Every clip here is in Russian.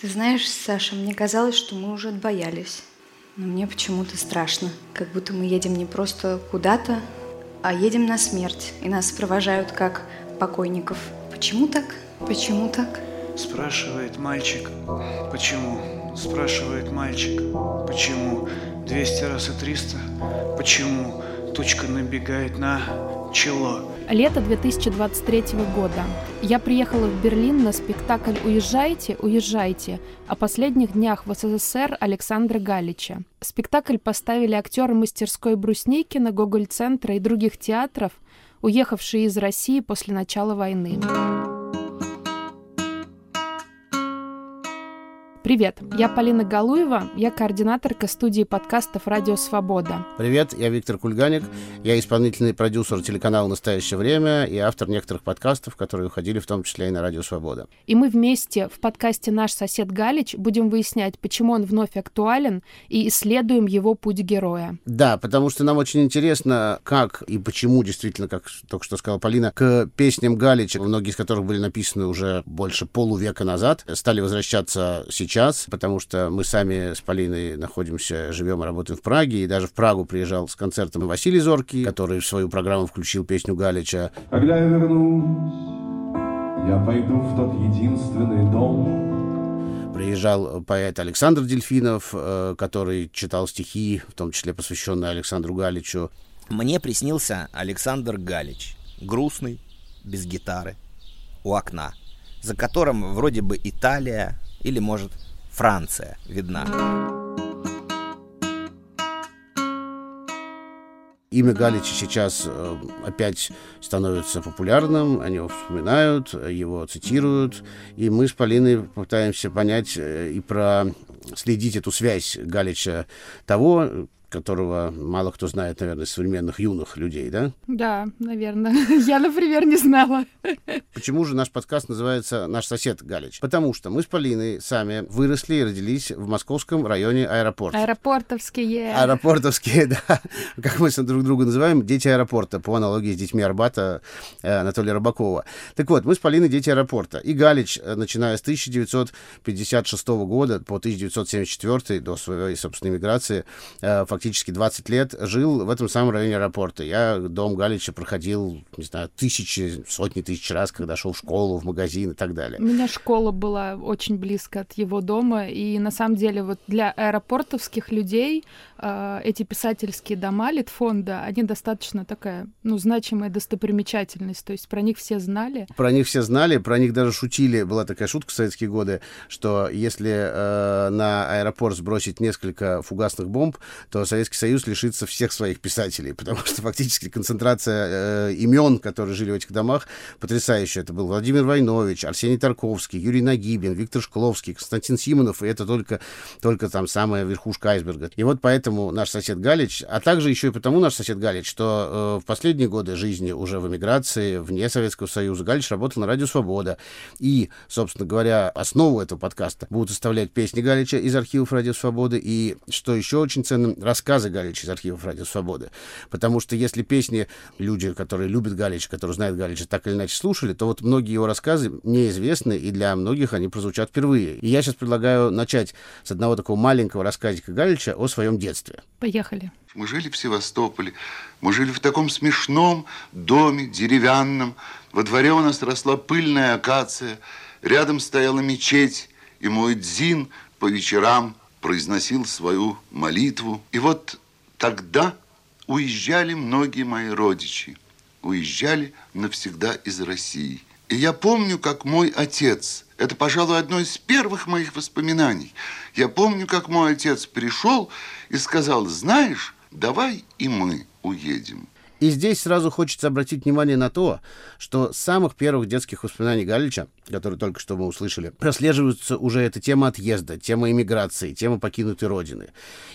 Ты знаешь, Саша, мне казалось, что мы уже отбоялись. Но мне почему-то страшно. Как будто мы едем не просто куда-то, а едем на смерть. И нас провожают как покойников. Почему так? Почему так? Спрашивает мальчик. Почему? Спрашивает мальчик. Почему? 200 раз и 300. Почему? Тучка набегает на чело. Лето 2023 года. Я приехала в Берлин на спектакль «Уезжайте, уезжайте» о последних днях в СССР Александра Галича. Спектакль поставили актеры мастерской Брусникина, Гоголь-центра и других театров, уехавшие из России после начала войны. Привет, я Полина Галуева, я координаторка студии подкастов «Радио Свобода». Привет, я Виктор Кульганик, я исполнительный продюсер телеканала «Настоящее время» и автор некоторых подкастов, которые уходили в том числе и на «Радио Свобода». И мы вместе в подкасте «Наш сосед Галич» будем выяснять, почему он вновь актуален, и исследуем его путь героя. Да, потому что нам очень интересно, как и почему действительно, как только что сказала Полина, к песням Галича, многие из которых были написаны уже больше полувека назад, стали возвращаться сейчас сейчас, потому что мы сами с Полиной находимся, живем и работаем в Праге, и даже в Прагу приезжал с концертом Василий Зоркий, который в свою программу включил песню Галича. Когда я вернусь, я пойду в тот единственный дом, приезжал поэт Александр Дельфинов, э, который читал стихи, в том числе посвященные Александру Галичу. Мне приснился Александр Галич, грустный, без гитары, у окна, за которым вроде бы Италия или, может, Франция видна. Имя Галича сейчас э, опять становится популярным, они его вспоминают, его цитируют, и мы с Полиной пытаемся понять э, и про следить эту связь Галича того, которого мало кто знает, наверное, из современных юных людей, да? Да, наверное. Я, например, не знала. Почему же наш подкаст называется «Наш сосед Галич»? Потому что мы с Полиной сами выросли и родились в московском районе аэропорта. Аэропортовские. Аэропортовские, да. Как мы друг друга называем, дети аэропорта, по аналогии с детьми Арбата э, Анатолия Рыбакова. Так вот, мы с Полиной дети аэропорта. И Галич, э, начиная с 1956 года по 1974 до своей, собственной миграции, фактически фактически 20 лет жил в этом самом районе аэропорта. Я дом Галича проходил, не знаю, тысячи, сотни тысяч раз, когда шел в школу, в магазин и так далее. У меня школа была очень близко от его дома, и на самом деле вот для аэропортовских людей э, эти писательские дома Литфонда, они достаточно такая, ну, значимая достопримечательность, то есть про них все знали. Про них все знали, про них даже шутили. Была такая шутка в советские годы, что если э, на аэропорт сбросить несколько фугасных бомб, то Советский Союз лишится всех своих писателей, потому что фактически концентрация э, имен, которые жили в этих домах, потрясающая. Это был Владимир Войнович, Арсений Тарковский, Юрий Нагибин, Виктор Шкловский, Константин Симонов, и это только, только там самая верхушка айсберга. И вот поэтому наш сосед Галич, а также еще и потому наш сосед Галич, что э, в последние годы жизни уже в эмиграции, вне Советского Союза, Галич работал на Радио Свобода. И, собственно говоря, основу этого подкаста будут составлять песни Галича из архивов Радио Свободы. И, что еще очень ценно, рассказы Галича из архивов Радио Свободы. Потому что если песни люди, которые любят Галича, которые знают Галича, так или иначе слушали, то вот многие его рассказы неизвестны, и для многих они прозвучат впервые. И я сейчас предлагаю начать с одного такого маленького рассказика Галича о своем детстве. Поехали. Мы жили в Севастополе, мы жили в таком смешном доме деревянном. Во дворе у нас росла пыльная акация, рядом стояла мечеть, и мой дзин по вечерам произносил свою молитву. И вот тогда уезжали многие мои родичи. Уезжали навсегда из России. И я помню, как мой отец, это, пожалуй, одно из первых моих воспоминаний, я помню, как мой отец пришел и сказал, знаешь, давай и мы уедем. И здесь сразу хочется обратить внимание на то, что с самых первых детских воспоминаний Галича, которые только что мы услышали, прослеживается уже эта тема отъезда, тема иммиграции, тема покинутой родины.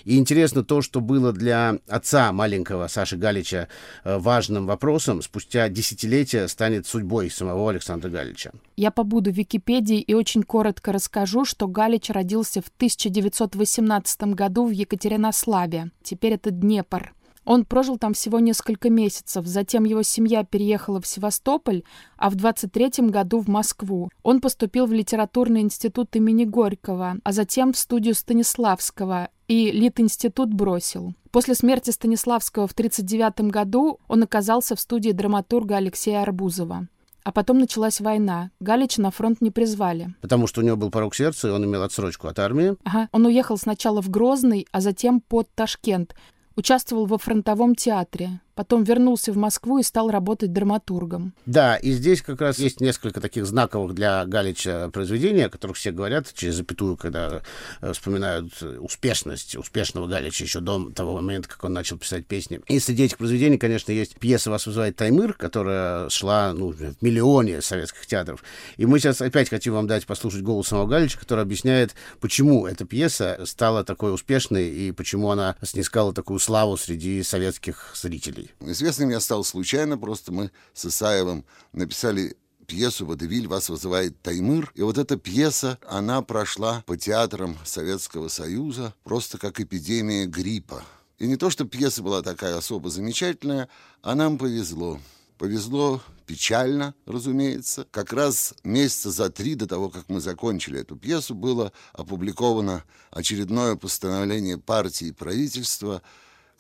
И интересно то, что было для отца маленького Саши Галича э, важным вопросом, спустя десятилетия станет судьбой самого Александра Галича. Я побуду в Википедии и очень коротко расскажу, что Галич родился в 1918 году в Екатеринославе. Теперь это Днепр. Он прожил там всего несколько месяцев, затем его семья переехала в Севастополь, а в 23 году в Москву. Он поступил в литературный институт имени Горького, а затем в студию Станиславского, и Лит-институт бросил. После смерти Станиславского в 1939 году он оказался в студии драматурга Алексея Арбузова. А потом началась война. Галича на фронт не призвали. Потому что у него был порог сердца, и он имел отсрочку от армии. Ага. Он уехал сначала в Грозный, а затем под Ташкент. Участвовал во фронтовом театре. Потом вернулся в Москву и стал работать драматургом. Да, и здесь как раз есть несколько таких знаковых для Галича произведений, о которых все говорят через запятую, когда э, вспоминают успешность успешного Галича еще до того момента, как он начал писать песни. И среди этих произведений, конечно, есть пьеса «Вас вызывает Таймыр», которая шла ну, в миллионе советских театров. И мы сейчас опять хотим вам дать послушать голос самого Галича, который объясняет, почему эта пьеса стала такой успешной и почему она снискала такую славу среди советских зрителей. Известным я стал случайно, просто мы с Исаевым написали пьесу «Водевиль вас вызывает Таймыр». И вот эта пьеса, она прошла по театрам Советского Союза просто как эпидемия гриппа. И не то, что пьеса была такая особо замечательная, а нам повезло. Повезло печально, разумеется. Как раз месяца за три до того, как мы закончили эту пьесу, было опубликовано очередное постановление партии и правительства –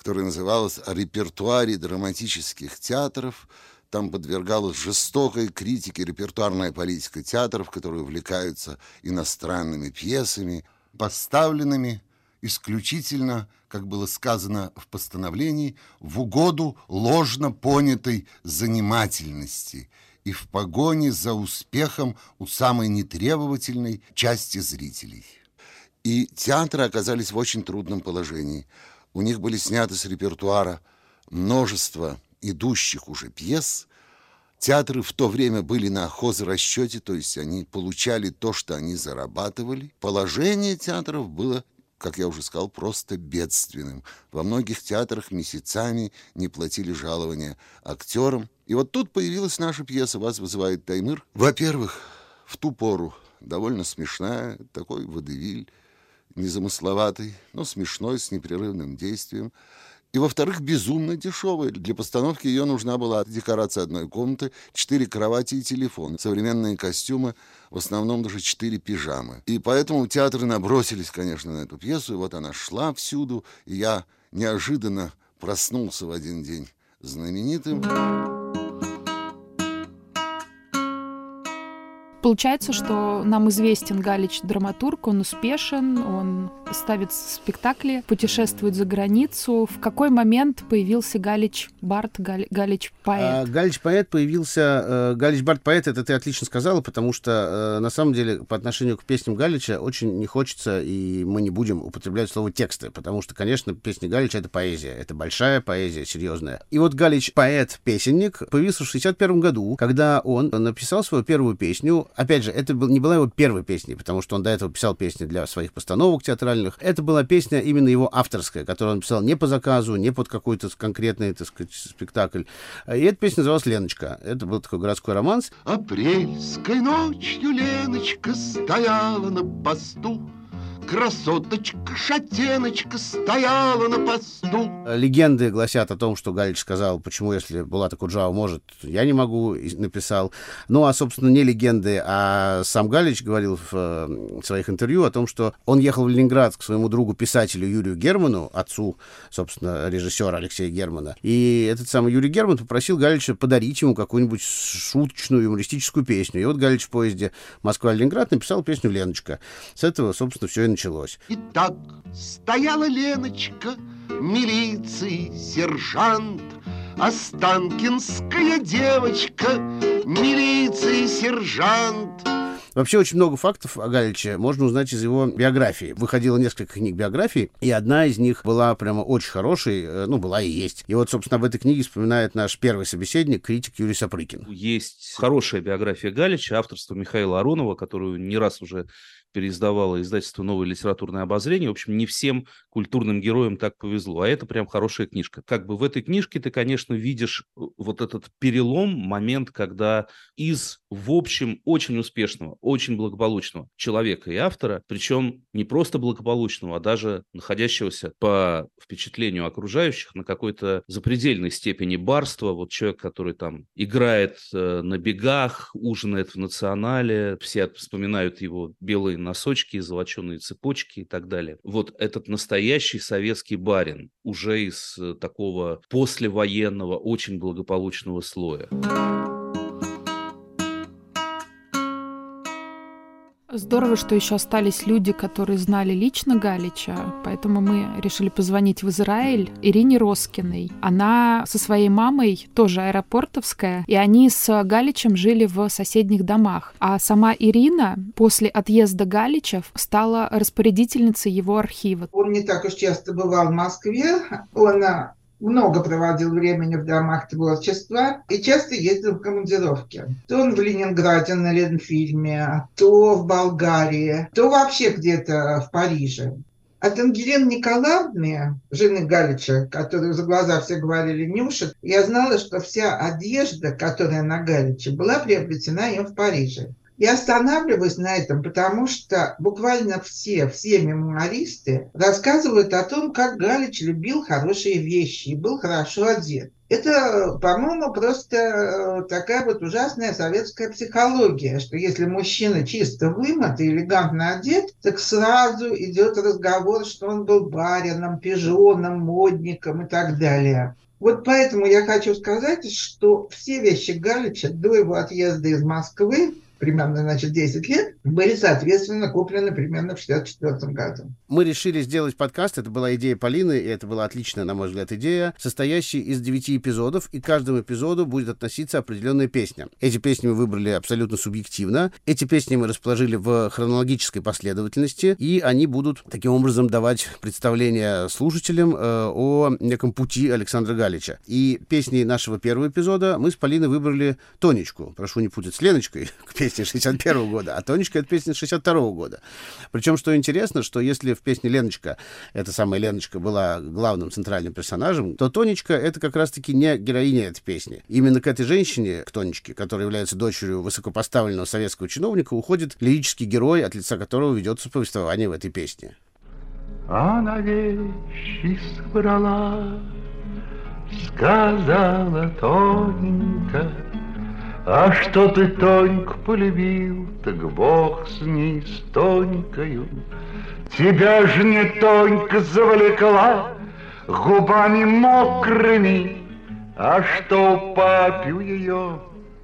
которая называлась «О репертуаре драматических театров». Там подвергалась жестокой критике репертуарная политика театров, которые увлекаются иностранными пьесами, поставленными исключительно, как было сказано в постановлении, в угоду ложно понятой занимательности и в погоне за успехом у самой нетребовательной части зрителей. И театры оказались в очень трудном положении – у них были сняты с репертуара множество идущих уже пьес. Театры в то время были на хозрасчете, то есть они получали то, что они зарабатывали. Положение театров было как я уже сказал, просто бедственным. Во многих театрах месяцами не платили жалования актерам. И вот тут появилась наша пьеса «Вас вызывает Таймыр». Во-первых, в ту пору довольно смешная, такой водевиль, незамысловатый, но смешной, с непрерывным действием. И, во-вторых, безумно дешевая. Для постановки ее нужна была декорация одной комнаты, четыре кровати и телефон. Современные костюмы, в основном даже четыре пижамы. И поэтому театры набросились, конечно, на эту пьесу. И вот она шла всюду, и я неожиданно проснулся в один день знаменитым. Получается, что нам известен Галич драматург, он успешен, он ставит спектакли, путешествует за границу. В какой момент появился Галич Барт, Гал, Галич поэт? А, Галич поэт появился... Э, Галич Барт поэт, это ты отлично сказала, потому что э, на самом деле по отношению к песням Галича очень не хочется, и мы не будем употреблять слово тексты, потому что, конечно, песни Галича — это поэзия, это большая поэзия, серьезная. И вот Галич поэт-песенник появился в 61 году, когда он написал свою первую песню опять же, это был, не была его первой песней, потому что он до этого писал песни для своих постановок театральных. Это была песня именно его авторская, которую он писал не по заказу, не под какой-то конкретный, так сказать, спектакль. И эта песня называлась «Леночка». Это был такой городской романс. Апрельской ночью Леночка стояла на посту, Красоточка, шатеночка стояла на посту. Легенды гласят о том, что Галич сказал, почему, если Булата Куджава может, я не могу, написал. Ну, а, собственно, не легенды, а сам Галич говорил в, в своих интервью о том, что он ехал в Ленинград к своему другу-писателю Юрию Герману, отцу, собственно, режиссера Алексея Германа. И этот самый Юрий Герман попросил Галича подарить ему какую-нибудь шуточную юмористическую песню. И вот Галич в поезде Москва-Ленинград написал песню «Леночка». С этого, собственно, все и началось. Итак, стояла Леночка, милиции сержант, Останкинская девочка, милиции сержант. Вообще очень много фактов о Галиче можно узнать из его биографии. Выходило несколько книг биографии, и одна из них была прямо очень хорошей, э, ну, была и есть. И вот, собственно, в этой книге вспоминает наш первый собеседник, критик Юрий Сапрыкин. Есть хорошая биография Галича, авторство Михаила Аронова, которую не раз уже переиздавало издательство «Новое литературное обозрение». В общем, не всем культурным героям так повезло, а это прям хорошая книжка. Как бы в этой книжке ты, конечно, видишь э, вот этот перелом, момент, когда из, в общем, очень успешного, очень благополучного человека и автора, причем не просто благополучного, а даже находящегося по впечатлению окружающих на какой-то запредельной степени барства, вот человек, который там играет э, на бегах, ужинает в национале, все вспоминают его белые носочки, золоченые цепочки и так далее. Вот этот настоящий советский барин, уже из э, такого послевоенного, очень благополучного слоя. Здорово, что еще остались люди, которые знали лично Галича, поэтому мы решили позвонить в Израиль Ирине Роскиной. Она со своей мамой, тоже аэропортовская, и они с Галичем жили в соседних домах. А сама Ирина после отъезда Галича стала распорядительницей его архива. Он не так уж часто бывал в Москве, он много проводил времени в домах творчества и часто ездил в командировки. То он в Ленинграде на Ленфильме, то в Болгарии, то вообще где-то в Париже. От Ангелины Николаевны, жены Галича, которую за глаза все говорили Нюша, я знала, что вся одежда, которая на Галиче, была приобретена им в Париже. Я останавливаюсь на этом, потому что буквально все, все мемуаристы рассказывают о том, как Галич любил хорошие вещи и был хорошо одет. Это, по-моему, просто э, такая вот ужасная советская психология, что если мужчина чисто вымот и элегантно одет, так сразу идет разговор, что он был барином, пижоном, модником и так далее. Вот поэтому я хочу сказать, что все вещи Галича до его отъезда из Москвы примерно, значит, 10 лет, были, соответственно, куплены примерно в 64 году. Мы решили сделать подкаст, это была идея Полины, и это была отличная, на мой взгляд, идея, состоящая из 9 эпизодов, и к каждому эпизоду будет относиться определенная песня. Эти песни мы выбрали абсолютно субъективно. Эти песни мы расположили в хронологической последовательности, и они будут таким образом давать представление слушателям э, о неком пути Александра Галича. И песни нашего первого эпизода мы с Полиной выбрали Тонечку. Прошу не путать с Леночкой к песни 61 года, а Тонечка — это песня 62 года. Причем, что интересно, что если в песне «Леночка» эта самая Леночка была главным центральным персонажем, то Тонечка — это как раз-таки не героиня этой песни. Именно к этой женщине, к Тонечке, которая является дочерью высокопоставленного советского чиновника, уходит лирический герой, от лица которого ведется повествование в этой песне. Она вещи собрала, сказала тоненько, а что ты Тоньку полюбил, так Бог с ней, с Тонькою. Тебя ж не Тонька завлекла губами мокрыми, А что папю ее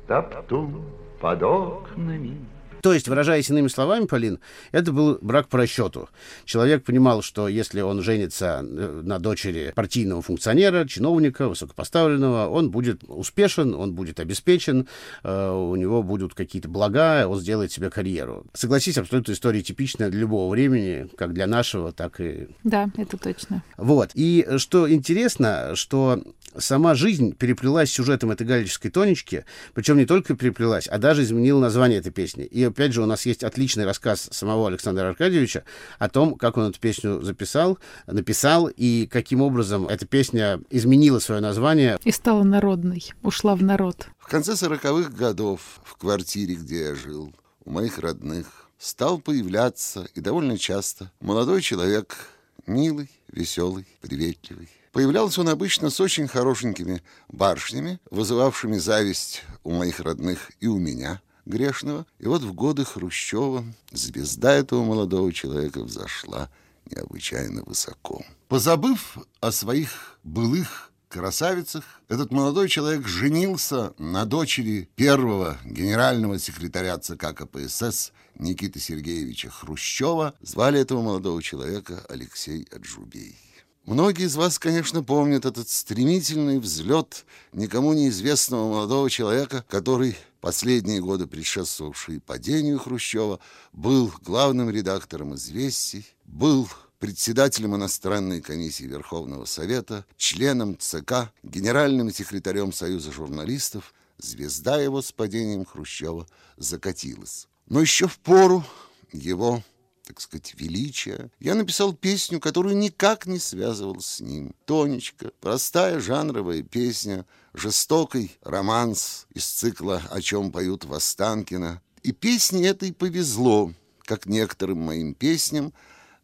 топтун под окнами. То есть, выражаясь иными словами, Полин, это был брак по расчету. Человек понимал, что если он женится э, на дочери партийного функционера, чиновника, высокопоставленного, он будет успешен, он будет обеспечен, э, у него будут какие-то блага, он сделает себе карьеру. Согласись, абсолютно история типичная для любого времени, как для нашего, так и... Да, это точно. Вот. И что интересно, что сама жизнь переплелась с сюжетом этой галической тонечки, причем не только переплелась, а даже изменила название этой песни. И опять же у нас есть отличный рассказ самого Александра Аркадьевича о том, как он эту песню записал, написал и каким образом эта песня изменила свое название. И стала народной, ушла в народ. В конце сороковых годов в квартире, где я жил, у моих родных, стал появляться и довольно часто молодой человек, милый, веселый, приветливый. Появлялся он обычно с очень хорошенькими барышнями, вызывавшими зависть у моих родных и у меня, грешного. И вот в годы Хрущева звезда этого молодого человека взошла необычайно высоко. Позабыв о своих былых красавицах, этот молодой человек женился на дочери первого генерального секретаря ЦК КПСС Никиты Сергеевича Хрущева. Звали этого молодого человека Алексей Аджубей. Многие из вас, конечно, помнят этот стремительный взлет никому неизвестного молодого человека, который последние годы предшествовавший падению Хрущева, был главным редактором «Известий», был председателем иностранной комиссии Верховного Совета, членом ЦК, генеральным секретарем Союза журналистов, звезда его с падением Хрущева закатилась. Но еще в пору его так сказать, величия, я написал песню, которую никак не связывал с ним. «Тонечка», простая жанровая песня, жестокий романс из цикла «О чем поют Востанкина». И песне этой повезло, как некоторым моим песням,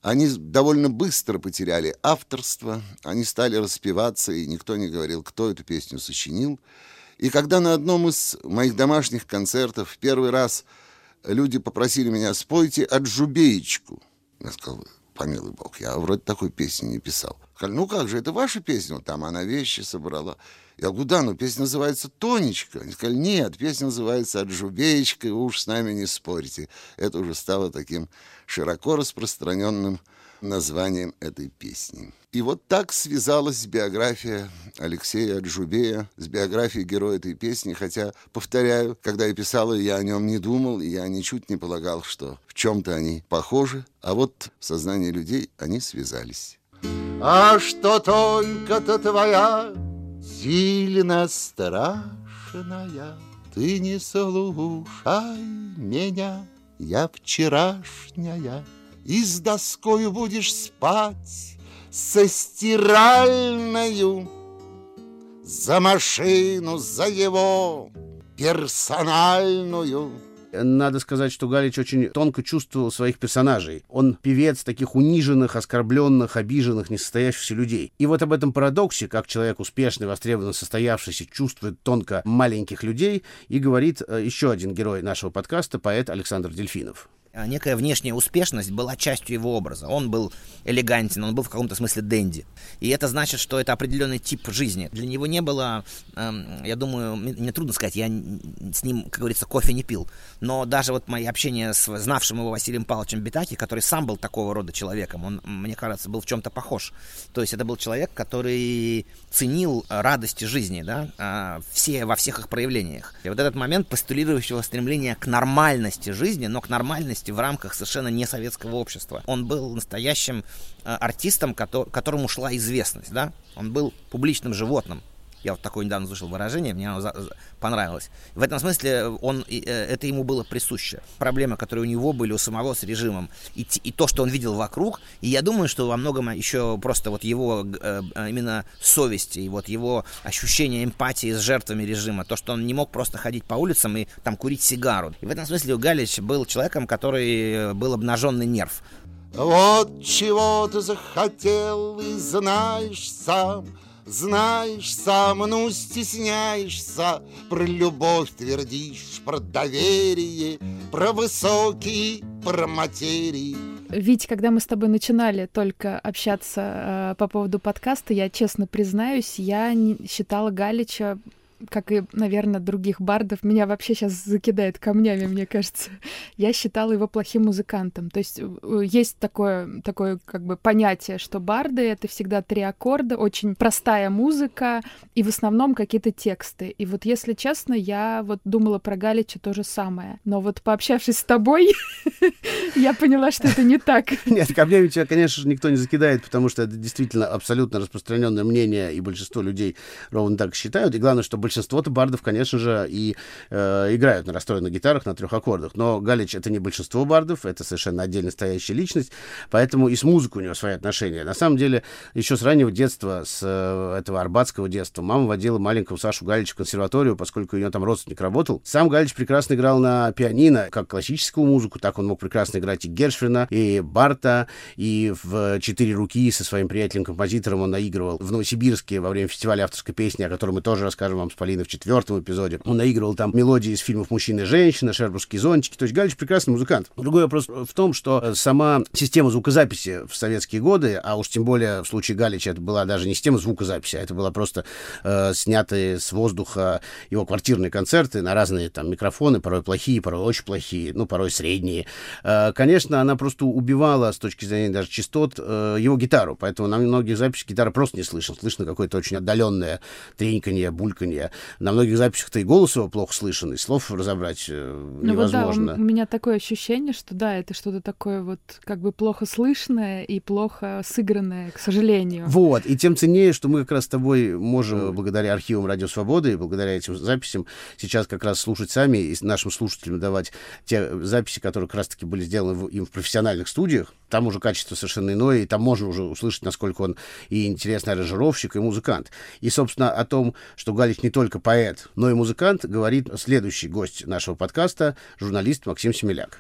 они довольно быстро потеряли авторство, они стали распеваться, и никто не говорил, кто эту песню сочинил. И когда на одном из моих домашних концертов в первый раз люди попросили меня спойте «Отжубеечку», я сказал, помилуй бог, я вроде такой песни не писал. Сказали, ну как же, это ваша песня? Там она вещи собрала. Я говорю, да, но песня называется «Тонечка». Они сказали, нет, песня называется «Отжубеечка», уж с нами не спорите. Это уже стало таким широко распространенным названием этой песни. И вот так связалась биография Алексея Аджубея с биографией героя этой песни, хотя, повторяю, когда я писал ее, я о нем не думал, и я ничуть не полагал, что в чем-то они похожи, а вот в сознании людей они связались. А что только-то твоя сильно страшная, ты не слушай меня, я вчерашняя, и с доскою будешь спать со стиральною за машину, за его персональную. Надо сказать, что Галич очень тонко чувствовал своих персонажей. Он певец таких униженных, оскорбленных, обиженных, несостоявшихся людей. И вот об этом парадоксе, как человек успешный, востребованно состоявшийся, чувствует тонко маленьких людей, и говорит э, еще один герой нашего подкаста, поэт Александр Дельфинов. А, некая внешняя успешность была частью его образа. Он был элегантен, он был в каком-то смысле денди. И это значит, что это определенный тип жизни. Для него не было, эм, я думаю, мне трудно сказать, я с ним, как говорится, кофе не пил. Но даже вот мои общения с знавшим его Василием Павловичем Битаки, который сам был такого рода человеком, он, мне кажется, был в чем-то похож. То есть это был человек, который ценил радости жизни, да, а, все, во всех их проявлениях. И вот этот момент постулирующего стремления к нормальности жизни, но к нормальности деятельности в рамках совершенно не советского общества. Он был настоящим э, артистом, которому шла известность, да? Он был публичным животным. Я вот такое недавно слышал выражение, мне оно понравилось. В этом смысле он, э, это ему было присуще. Проблемы, которые у него были у самого с режимом, и, и то, что он видел вокруг, и я думаю, что во многом еще просто вот его э, именно совести, и вот его ощущение эмпатии с жертвами режима, то, что он не мог просто ходить по улицам и там курить сигару. И в этом смысле Галич был человеком, который был обнаженный нерв. Вот чего ты захотел и знаешь сам, знаешь сам, ну стесняешься, Про любовь твердишь, про доверие, Про высокие, про материи. Ведь когда мы с тобой начинали только общаться э, по поводу подкаста, я честно признаюсь, я не считала Галича как и, наверное, других бардов, меня вообще сейчас закидает камнями, мне кажется. Я считала его плохим музыкантом. То есть э, есть такое, такое как бы понятие, что барды — это всегда три аккорда, очень простая музыка и в основном какие-то тексты. И вот, если честно, я вот думала про Галича то же самое. Но вот пообщавшись с тобой, я поняла, что это не так. Нет, камнями тебя, конечно же, никто не закидает, потому что это действительно абсолютно распространенное мнение, и большинство людей ровно так считают. И главное, чтобы большинство-то бардов, конечно же, и э, играют на расстроенных гитарах на трех аккордах. Но Галич это не большинство бардов, это совершенно отдельно стоящая личность, поэтому и с музыкой у него свои отношения. На самом деле, еще с раннего детства, с э, этого арбатского детства, мама водила маленького Сашу Галича в консерваторию, поскольку у нее там родственник работал. Сам Галич прекрасно играл на пианино, как классическую музыку, так он мог прекрасно играть и Гершвина, и Барта, и в «Четыре руки» со своим приятелем-композитором он наигрывал в Новосибирске во время фестиваля авторской песни, о котором мы тоже расскажем вам с Полиной в четвертом эпизоде. Он наигрывал там мелодии из фильмов «Мужчина и женщина», «Шербургские зонтики». То есть Галич прекрасный музыкант. Другой вопрос в том, что сама система звукозаписи в советские годы, а уж тем более в случае Галича это была даже не система звукозаписи, а это была просто э, снятые с воздуха его квартирные концерты на разные там микрофоны, порой плохие, порой очень плохие, ну, порой средние. Э, конечно, она просто убивала с точки зрения даже частот э, его гитару, поэтому на многих записях гитара просто не слышно. Слышно какое-то очень отдаленное треньканье, бульканье. Говоря. На многих записях-то и голос его плохо слышен, и слов разобрать э, Ну вот да, невозможно. у, у меня такое ощущение, что да, это что-то такое вот как бы плохо слышное и плохо сыгранное, к сожалению. Вот, и тем ценнее, что мы как раз с тобой можем, благодаря архивам Радио Свободы и благодаря этим записям, сейчас как раз слушать сами и нашим слушателям давать те записи, которые как раз-таки были сделаны в- им в профессиональных студиях. Там уже качество совершенно иное, и там можно уже услышать, насколько он и интересный аранжировщик, и музыкант. И, собственно, о том, что Галич не только поэт, но и музыкант, говорит следующий гость нашего подкаста, журналист Максим Семеляк.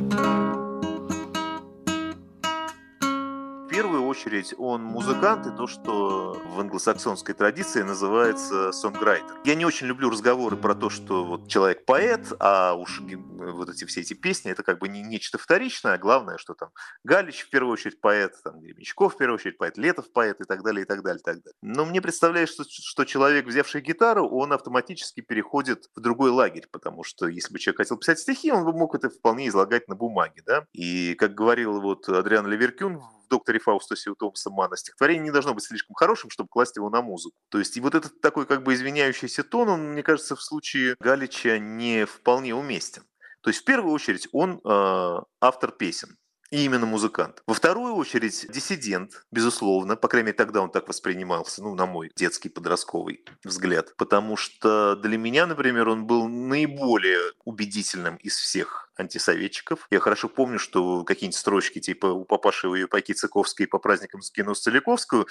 Очередь он музыкант и то, что в англосаксонской традиции называется сонграйтер. Я не очень люблю разговоры про то, что вот человек поэт, а уж вот эти все эти песни это как бы не нечто вторичное, а главное, что там Галич в первую очередь поэт, там Гремячков в первую очередь поэт, Летов поэт и так далее, и так далее, и так далее. Но мне представляется, что, что человек, взявший гитару, он автоматически переходит в другой лагерь, потому что если бы человек хотел писать стихи, он бы мог это вполне излагать на бумаге, да. И как говорил вот Адриан Леверкюн в «Докторе Фаустусе» у Томаса Мана, стихотворение не должно быть слишком хорошим, чтобы класть его на музыку. То есть и вот этот такой как бы извиняющийся тон, он, мне кажется, в случае Галича не вполне уместен. То есть в первую очередь он э, автор песен. И именно музыкант. Во вторую очередь диссидент, безусловно, по крайней мере тогда он так воспринимался, ну, на мой детский подростковый взгляд. Потому что для меня, например, он был наиболее убедительным из всех антисоветчиков. Я хорошо помню, что какие-нибудь строчки типа «У папаши и пайки Цыковской по праздникам скину Целиковскую»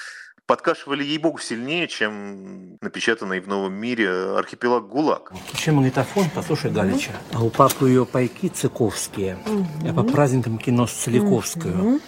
подкашивали ей-богу сильнее, чем напечатанный в «Новом мире» архипелаг ГУЛАГ. Включи магнитофон, послушай Галича. А у папы ее пайки цыковские, а по праздникам кино Целиковскую.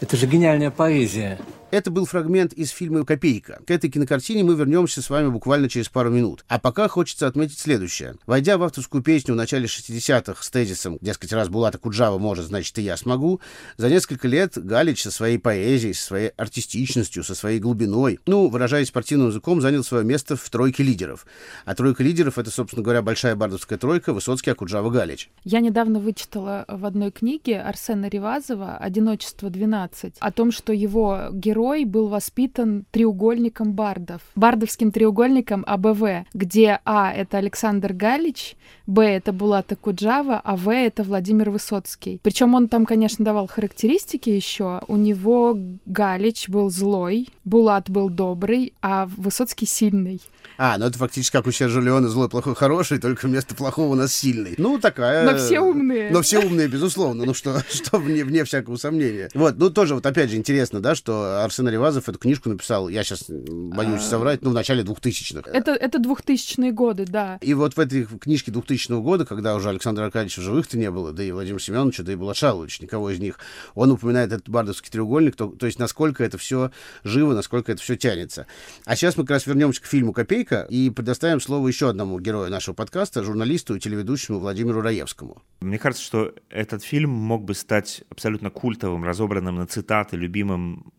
Это же гениальная поэзия. Это был фрагмент из фильма «Копейка». К этой кинокартине мы вернемся с вами буквально через пару минут. А пока хочется отметить следующее. Войдя в авторскую песню в начале 60-х с тезисом, дескать, раз Булата Куджава может, значит и я смогу, за несколько лет Галич со своей поэзией, со своей артистичностью, со своей глубиной, ну, выражаясь спортивным языком, занял свое место в тройке лидеров. А тройка лидеров — это, собственно говоря, большая бардовская тройка Высоцкий, Акуджава, Галич. Я недавно вычитала в одной книге Арсена Ревазова «Одиночество 12» о том, что его герой был воспитан треугольником бардов. Бардовским треугольником АБВ, где А — это Александр Галич, Б — это Булата Куджава, а В — это Владимир Высоцкий. Причем он там, конечно, давал характеристики еще. У него Галич был злой, Булат был добрый, а Высоцкий сильный. А, ну это фактически как у Сержа Леона злой, плохой, хороший, только вместо плохого у нас сильный. Ну, такая... Но все умные. Но все умные, безусловно. Ну что, что вне, вне всякого сомнения. Вот, ну тоже вот опять же интересно, да, что Арсен Ревазов эту книжку написал, я сейчас боюсь соврать, ну в начале 2000-х. Это, это 2000-е годы, да. И вот в этой книжке 2000 года, когда уже Александра Аркадьевича в живых-то не было, да и Владимира Семеновича, да и Булат Шалович, никого из них, он упоминает этот бардовский треугольник, то, то есть насколько это все живо, насколько это все тянется. А сейчас мы как раз вернемся к фильму «Копейка» и предоставим слово еще одному герою нашего подкаста, журналисту и телеведущему Владимиру Раевскому. Мне кажется, что этот фильм мог бы стать абсолютно культовым, разобранным на цитаты, любимым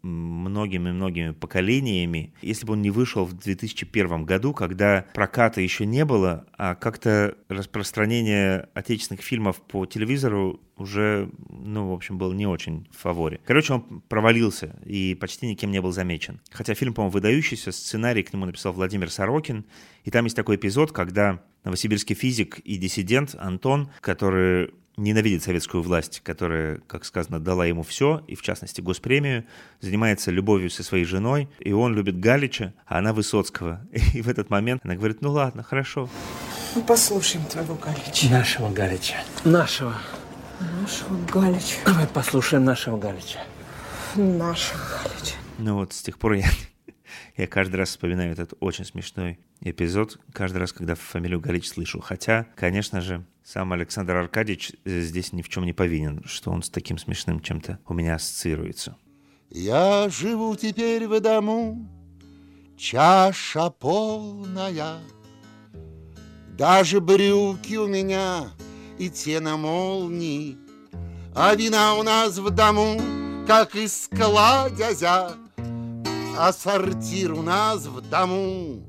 многими-многими поколениями, если бы он не вышел в 2001 году, когда проката еще не было, а как-то распространение отечественных фильмов по телевизору уже, ну, в общем, был не очень в фаворе. Короче, он провалился и почти никем не был замечен. Хотя фильм, по-моему, выдающийся, сценарий к нему написал Владимир Сорокин, и там есть такой эпизод, когда новосибирский физик и диссидент Антон, который ненавидит советскую власть, которая, как сказано, дала ему все, и в частности госпремию, занимается любовью со своей женой, и он любит Галича, а она Высоцкого. И в этот момент она говорит, ну ладно, хорошо. Мы послушаем твоего Галича. Нашего Галича. Нашего. Нашего Галича. Давай послушаем нашего Галича. Нашего Галича. Ну вот с тех пор я, я каждый раз вспоминаю этот очень смешной эпизод, каждый раз, когда фамилию Галич слышу. Хотя, конечно же, сам Александр Аркадьевич здесь ни в чем не повинен, что он с таким смешным чем-то у меня ассоциируется. Я живу теперь в дому, чаша полная, даже брюки у меня и те на молнии, а вина у нас в дому, как из складязя, а сортир у нас в дому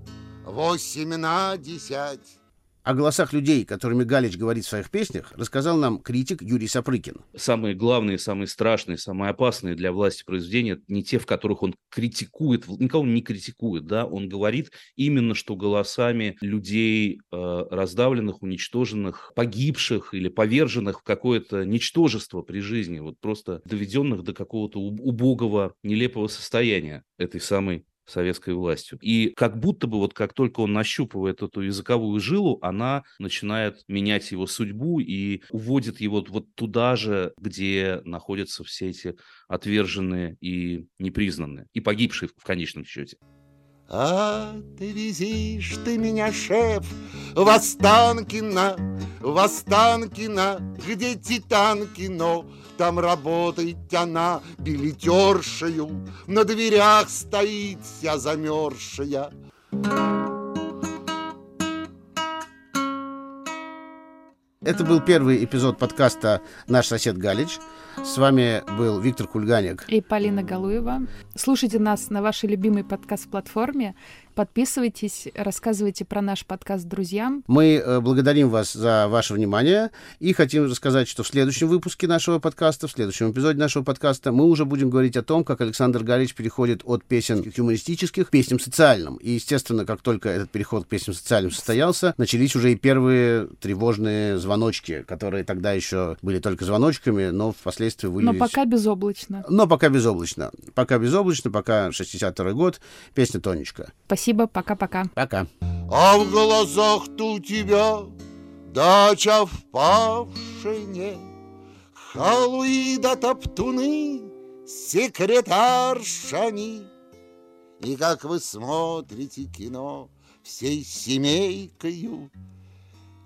восемь на десять. О голосах людей, которыми Галич говорит в своих песнях, рассказал нам критик Юрий Сапрыкин. Самые главные, самые страшные, самые опасные для власти произведения не те, в которых он критикует, никого не критикует, да, он говорит именно, что голосами людей э, раздавленных, уничтоженных, погибших или поверженных в какое-то ничтожество при жизни, вот просто доведенных до какого-то убогого, нелепого состояния этой самой советской властью. И как будто бы вот как только он нащупывает эту языковую жилу, она начинает менять его судьбу и уводит его вот туда же, где находятся все эти отверженные и непризнанные, и погибшие в конечном счете. Отвезишь ты меня, шеф, в Останкино, в Останкино, где Титанкино, там работает она билетершею, на дверях стоит вся замерзшая. Это был первый эпизод подкаста «Наш сосед Галич». С вами был Виктор Кульганик и Полина Галуева. Слушайте нас на вашей любимой подкаст-платформе Подписывайтесь, рассказывайте про наш подкаст друзьям. Мы э, благодарим вас за ваше внимание и хотим рассказать, что в следующем выпуске нашего подкаста, в следующем эпизоде нашего подкаста мы уже будем говорить о том, как Александр Галич переходит от песен юмористических к песням социальным. И, естественно, как только этот переход к песням социальным состоялся, начались уже и первые тревожные звоночки, которые тогда еще были только звоночками, но впоследствии вылились... Но пока безоблачно. Но пока безоблачно. Пока безоблачно, пока 62 год, песня «Тонечка». Спасибо Спасибо, пока-пока. Пока. А в глазах-то у тебя дача в Павшине, Халуи да топтуны, секретаршани. И как вы смотрите кино всей семейкою,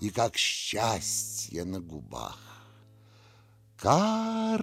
И как счастье на губах. Карамели.